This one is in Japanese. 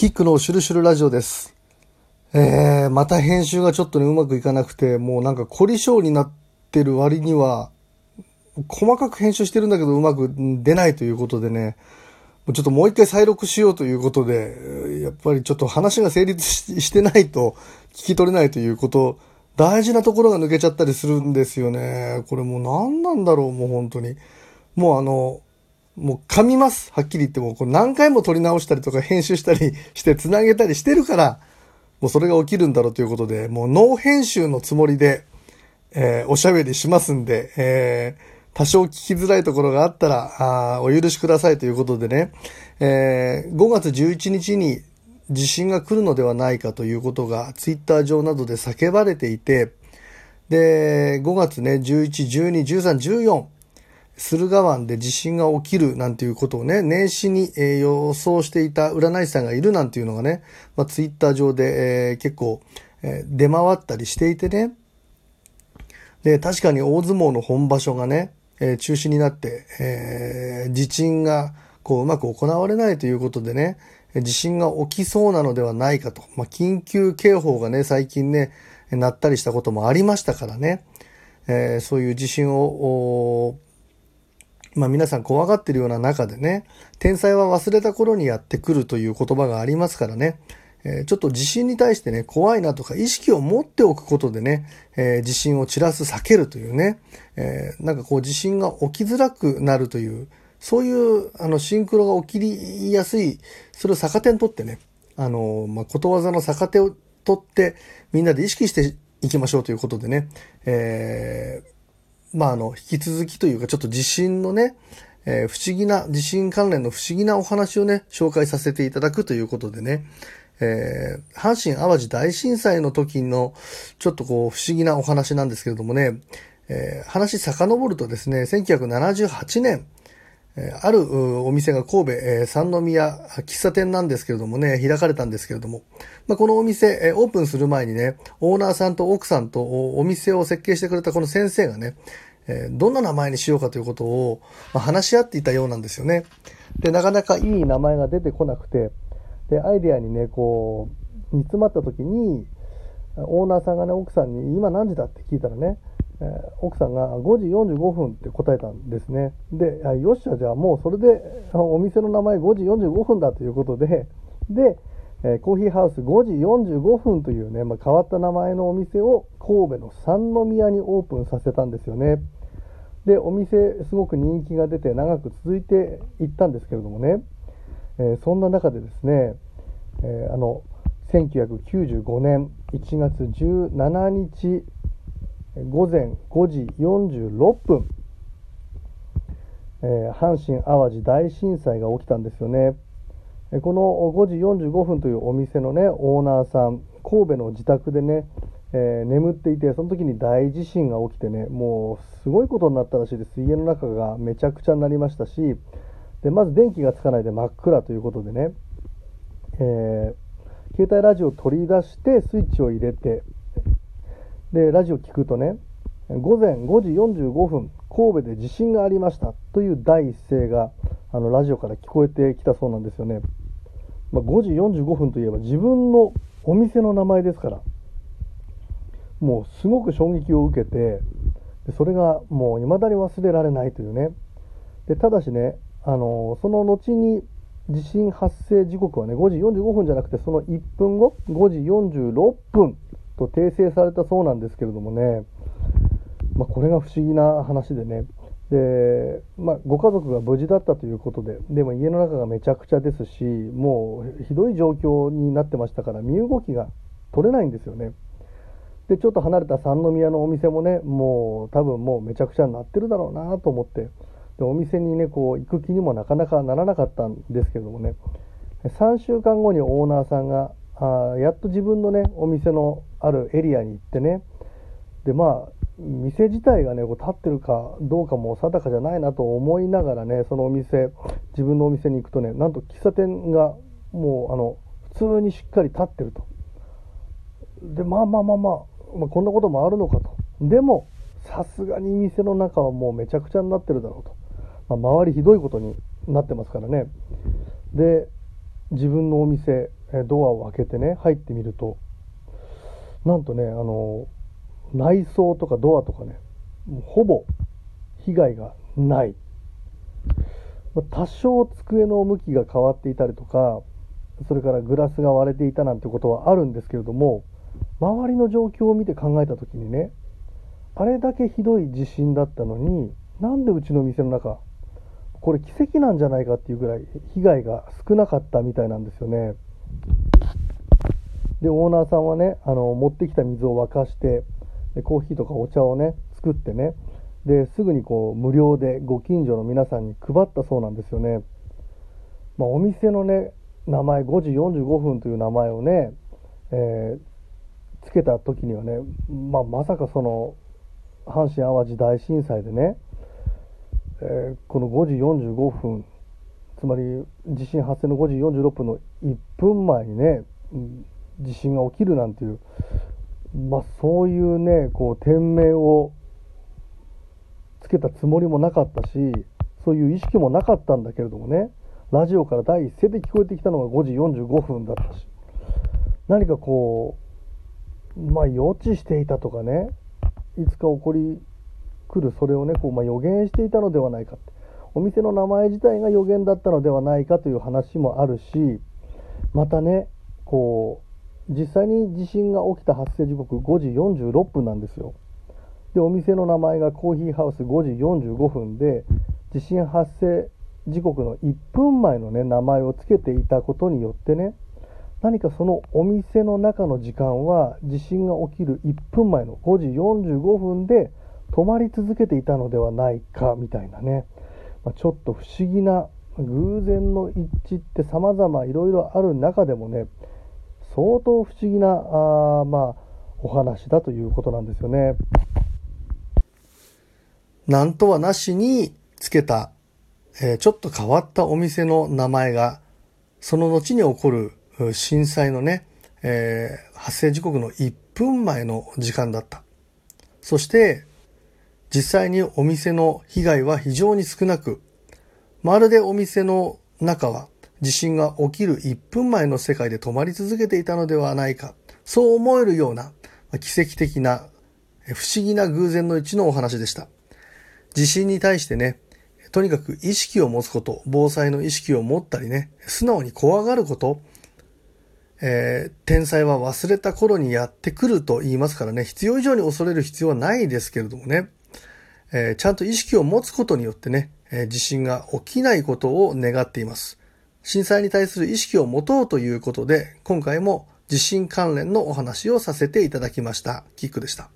キックのシュルシュルラジオです。えー、また編集がちょっとね、うまくいかなくて、もうなんか凝り性になってる割には、細かく編集してるんだけどうまく出ないということでね、ちょっともう一回再録しようということで、やっぱりちょっと話が成立してないと聞き取れないということ、大事なところが抜けちゃったりするんですよね。これもう何なんだろう、もう本当に。もうあの、もう噛みます。はっきり言っても、これ何回も撮り直したりとか編集したりして繋げたりしてるから、もうそれが起きるんだろうということで、もうノー編集のつもりで、えーおしゃべりしますんで、えー多少聞きづらいところがあったら、あーお許しくださいということでね、えー5月11日に地震が来るのではないかということがツイッター上などで叫ばれていて、で、5月ね、11、12、13、14、駿河湾で地震が起きるなんていうことをね、年始に、えー予想していた占い師さんがいるなんていうのがね、まあ、ツイッター上で、えー結構、えー出回ったりしていてね、で、確かに大相撲の本場所がね、え中止になって、えー地震がこううまく行われないということでね、地震が起きそうなのではないかと。まあ、緊急警報がね、最近ね、鳴ったりしたこともありましたからね、えそういう地震を、まあ皆さん怖がってるような中でね、天才は忘れた頃にやってくるという言葉がありますからね、えーちょっと地震に対してね、怖いなとか意識を持っておくことでね、えー地震を散らす、避けるというね、えーなんかこう地震が起きづらくなるという、そういうあのシンクロが起きやすい、それを逆手にとってね、あの、まあ、ことわざの逆手を取ってみんなで意識していきましょうということでね、えーまあ、あの、引き続きというか、ちょっと地震のね、えー不思議な、地震関連の不思議なお話をね、紹介させていただくということでね、えー阪神淡路大震災の時の、ちょっとこう、不思議なお話なんですけれどもね、えー話遡るとですね、1978年、あるお店が神戸、え三宮喫茶店なんですけれどもね、開かれたんですけれども、まあ、このお店、えオープンする前にね、オーナーさんと奥さんとお店を設計してくれたこの先生がね、えどんな名前にしようかということを、ま話し合っていたようなんですよね。で、なかなかいい名前が出てこなくて、で、アイデアにね、こう、煮詰まった時に、オーナーさんがね、奥さんに、今何時だって聞いたらね、奥さんが5時45分って答えたんですね。で、よっしゃ、じゃあもうそれで お店の名前5時45分だということで、で、コーヒーハウス5時45分というね、まあ、変わった名前のお店を神戸の三宮にオープンさせたんですよね。で、お店すごく人気が出て長く続いていったんですけれどもね、えそんな中でですね、えあの、1995年1月17日午前5時46分、えー阪神・淡路大震災が起きたんですよね。えこの5時45分というお店のね、オーナーさん、神戸の自宅でね、えー眠っていて、その時に大地震が起きてね、もうすごいことになったらしいです。家の中がめちゃくちゃになりましたし、でまず電気がつかないで真っ暗ということでね、えー携帯ラジオを取り出してスイッチを入れて、で、ラジオ聞くとね、午前5時45分、神戸で地震がありましたという第一声が、あの、ラジオから聞こえてきたそうなんですよね。まあ、5時45分といえば自分のお店の名前ですから、もうすごく衝撃を受けて、でそれがもう未だに忘れられないというね。で、ただしね、あの、その後に地震発生時刻はね、5時45分じゃなくて、その1分後、5時46分と訂正されたそうなんですけれどもね、まあ、これが不思議な話でね、で、まあ、ご家族が無事だったということで、でも家の中がめちゃくちゃですし、もうひどい状況になってましたから、身動きが取れないんですよね。で、ちょっと離れた三宮のお店もね、もう多分もうめちゃくちゃになってるだろうなと思って、でお店にね、こう行く気にもなかなかならなかったんですけれどもね、3週間後にオーナーさんが、あやっと自分のね、お店のあるエリアに行ってね、で、まあ、店自体がね、こう立ってるかどうかも定かじゃないなと思いながらね、そのお店、自分のお店に行くとね、なんと喫茶店がもう、あの、普通にしっかり立ってると。で、まあまあまあまあ、まあ、こんなこともあるのかと。でも、さすがに店の中はもうめちゃくちゃになってるだろうと。まあ、周りひどいことになってますからね。で、自分のお店、ドアを開けてね、入ってみると、なんとね、あの、内装とかドアとかね、ほぼ被害がない。多少机の向きが変わっていたりとか、それからグラスが割れていたなんてことはあるんですけれども、周りの状況を見て考えた時にね、あれだけひどい地震だったのに、なんでうちの店の中、これ奇跡なんじゃないかっていうぐらい被害が少なかったみたいなんですよね。で、オーナーさんはね、あの、持ってきた水を沸かして、でコーヒーとかお茶をね、作ってね、ですぐにこう無料でご近所の皆さんに配ったそうなんですよね。まあ、お店のね、名前、5時45分という名前をね、えー、つけた時にはね、まあ、まさかその、阪神・淡路大震災でね、えー、この5時45分、つまり地震発生の5時46分の1分前にね、地震が起きるなんていう、まあ、そういうね、こう、店名をつけたつもりもなかったし、そういう意識もなかったんだけれどもね、ラジオから第一声で聞こえてきたのが5時45分だったし、何かこう、まあ、予知していたとかね、いつか起こり来るそれをね、こう、まあ、予言していたのではないかって。お店の名前自体が予言だったのではないかという話もあるし、またね、こう、実際に地震が起きた発生時刻5時46分なんですよ。で、お店の名前がコーヒーハウス5時45分で、地震発生時刻の1分前のね、名前を付けていたことによってね、何かそのお店の中の時間は地震が起きる1分前の5時45分で止まり続けていたのではないかみたいなね、まあ、ちょっと不思議な偶然の一致って様々いろいろある中でもね相当不思議なあまあお話だということなんですよね。なんとはなしにつけた、えー、ちょっと変わったお店の名前がその後に起こる震災のね、えー、発生時刻の1分前の時間だった。そして、実際にお店の被害は非常に少なく、まるでお店の中は地震が起きる1分前の世界で止まり続けていたのではないか、そう思えるような奇跡的な不思議な偶然の一のお話でした。地震に対してね、とにかく意識を持つこと、防災の意識を持ったりね、素直に怖がること、えー、天才は忘れた頃にやってくると言いますからね、必要以上に恐れる必要はないですけれどもね、えー、ちゃんと意識を持つことによってね、えー、地震が起きないことを願っています。震災に対する意識を持とうということで、今回も地震関連のお話をさせていただきました。キックでした。